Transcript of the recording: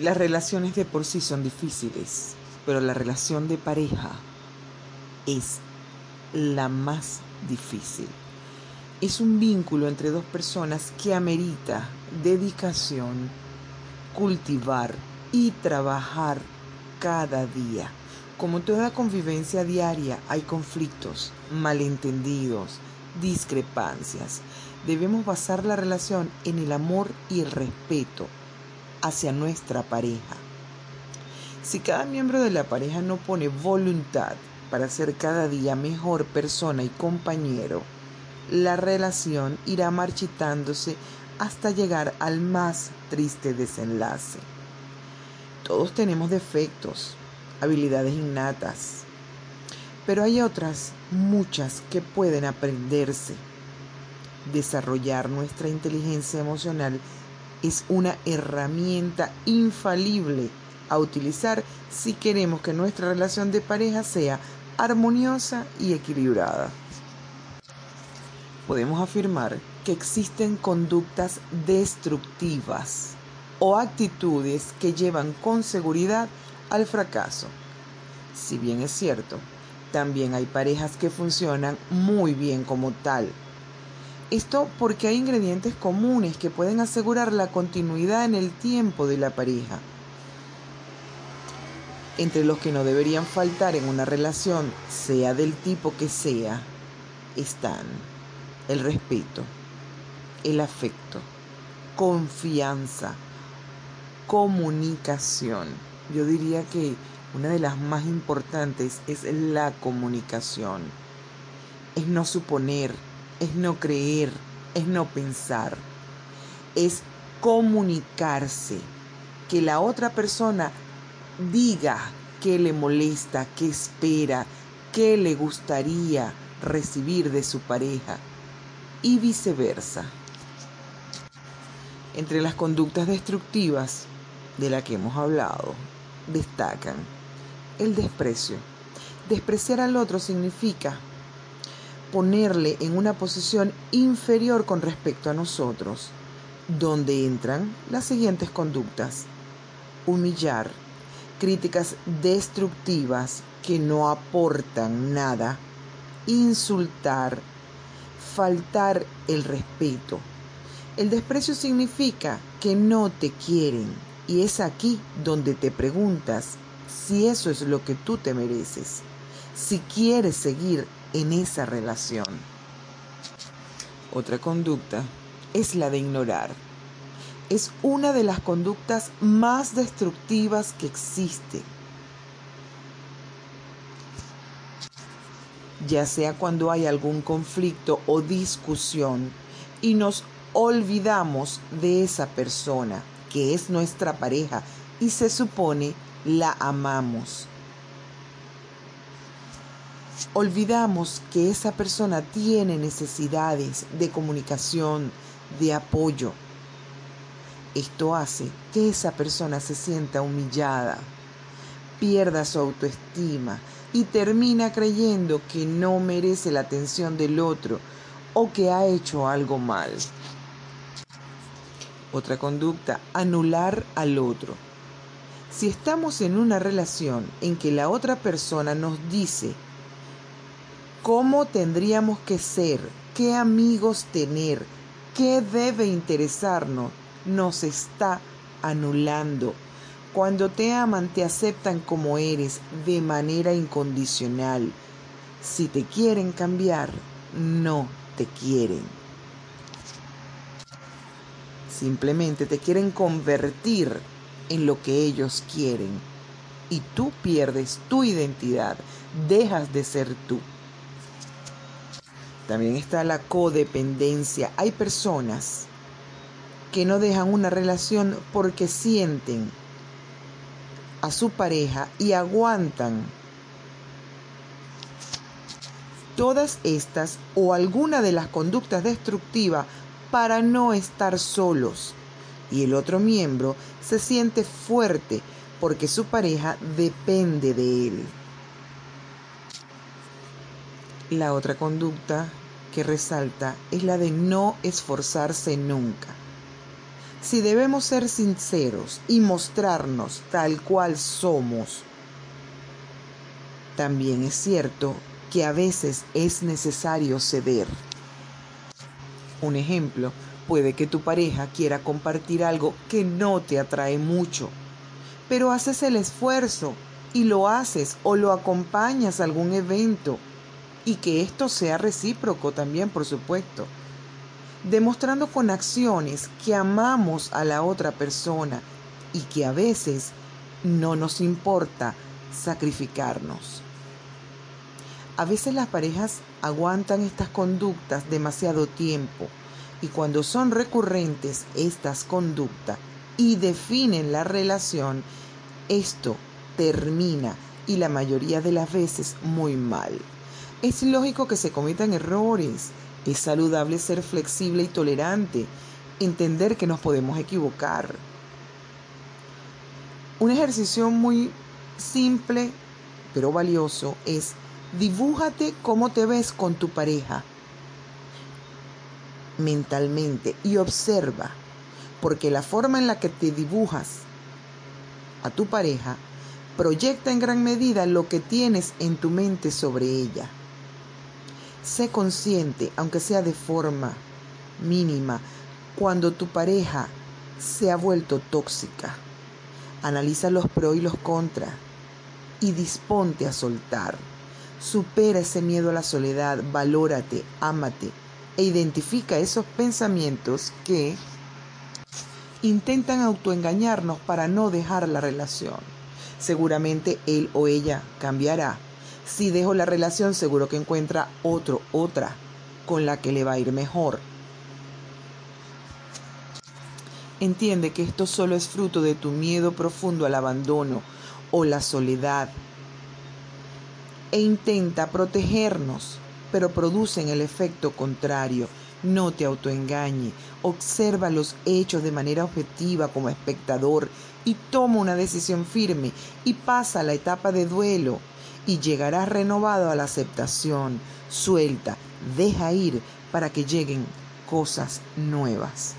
Las relaciones de por sí son difíciles, pero la relación de pareja es la más difícil. Es un vínculo entre dos personas que amerita dedicación, cultivar y trabajar cada día. Como toda convivencia diaria hay conflictos, malentendidos, discrepancias. Debemos basar la relación en el amor y el respeto hacia nuestra pareja. Si cada miembro de la pareja no pone voluntad para ser cada día mejor persona y compañero, la relación irá marchitándose hasta llegar al más triste desenlace. Todos tenemos defectos, habilidades innatas, pero hay otras, muchas, que pueden aprenderse. Desarrollar nuestra inteligencia emocional es una herramienta infalible a utilizar si queremos que nuestra relación de pareja sea armoniosa y equilibrada. Podemos afirmar que existen conductas destructivas o actitudes que llevan con seguridad al fracaso. Si bien es cierto, también hay parejas que funcionan muy bien como tal. Esto porque hay ingredientes comunes que pueden asegurar la continuidad en el tiempo de la pareja. Entre los que no deberían faltar en una relación, sea del tipo que sea, están el respeto, el afecto, confianza, comunicación. Yo diría que una de las más importantes es la comunicación. Es no suponer, es no creer, es no pensar. Es comunicarse. Que la otra persona diga qué le molesta, qué espera, qué le gustaría recibir de su pareja y viceversa. Entre las conductas destructivas de la que hemos hablado, destacan el desprecio. Despreciar al otro significa ponerle en una posición inferior con respecto a nosotros, donde entran las siguientes conductas. Humillar, críticas destructivas que no aportan nada, insultar, faltar el respeto. El desprecio significa que no te quieren y es aquí donde te preguntas si eso es lo que tú te mereces, si quieres seguir en esa relación. Otra conducta es la de ignorar. Es una de las conductas más destructivas que existe. Ya sea cuando hay algún conflicto o discusión y nos olvidamos de esa persona que es nuestra pareja y se supone la amamos. Olvidamos que esa persona tiene necesidades de comunicación, de apoyo. Esto hace que esa persona se sienta humillada, pierda su autoestima y termina creyendo que no merece la atención del otro o que ha hecho algo mal. Otra conducta, anular al otro. Si estamos en una relación en que la otra persona nos dice cómo tendríamos que ser, qué amigos tener, qué debe interesarnos, nos está anulando. Cuando te aman, te aceptan como eres de manera incondicional. Si te quieren cambiar, no te quieren. Simplemente te quieren convertir en lo que ellos quieren y tú pierdes tu identidad, dejas de ser tú. También está la codependencia. Hay personas que no dejan una relación porque sienten a su pareja y aguantan todas estas o alguna de las conductas destructivas para no estar solos y el otro miembro se siente fuerte porque su pareja depende de él. La otra conducta que resalta es la de no esforzarse nunca. Si debemos ser sinceros y mostrarnos tal cual somos, también es cierto que a veces es necesario ceder. Un ejemplo, puede que tu pareja quiera compartir algo que no te atrae mucho, pero haces el esfuerzo y lo haces o lo acompañas a algún evento y que esto sea recíproco también, por supuesto, demostrando con acciones que amamos a la otra persona y que a veces no nos importa sacrificarnos. A veces las parejas aguantan estas conductas demasiado tiempo y cuando son recurrentes estas conductas y definen la relación, esto termina y la mayoría de las veces muy mal. Es lógico que se cometan errores, es saludable ser flexible y tolerante, entender que nos podemos equivocar. Un ejercicio muy simple pero valioso es dibújate cómo te ves con tu pareja mentalmente y observa, porque la forma en la que te dibujas a tu pareja proyecta en gran medida lo que tienes en tu mente sobre ella. Sé consciente, aunque sea de forma mínima, cuando tu pareja se ha vuelto tóxica. Analiza los pros y los contras y disponte a soltar. Supera ese miedo a la soledad, valórate, ámate e identifica esos pensamientos que intentan autoengañarnos para no dejar la relación. Seguramente él o ella cambiará. Si dejo la relación, seguro que encuentra otro, otra, con la que le va a ir mejor. Entiende que esto solo es fruto de tu miedo profundo al abandono o la soledad e intenta protegernos, pero producen el efecto contrario. No te autoengañe, observa los hechos de manera objetiva como espectador y toma una decisión firme y pasa a la etapa de duelo y llegarás renovado a la aceptación. Suelta, deja ir para que lleguen cosas nuevas.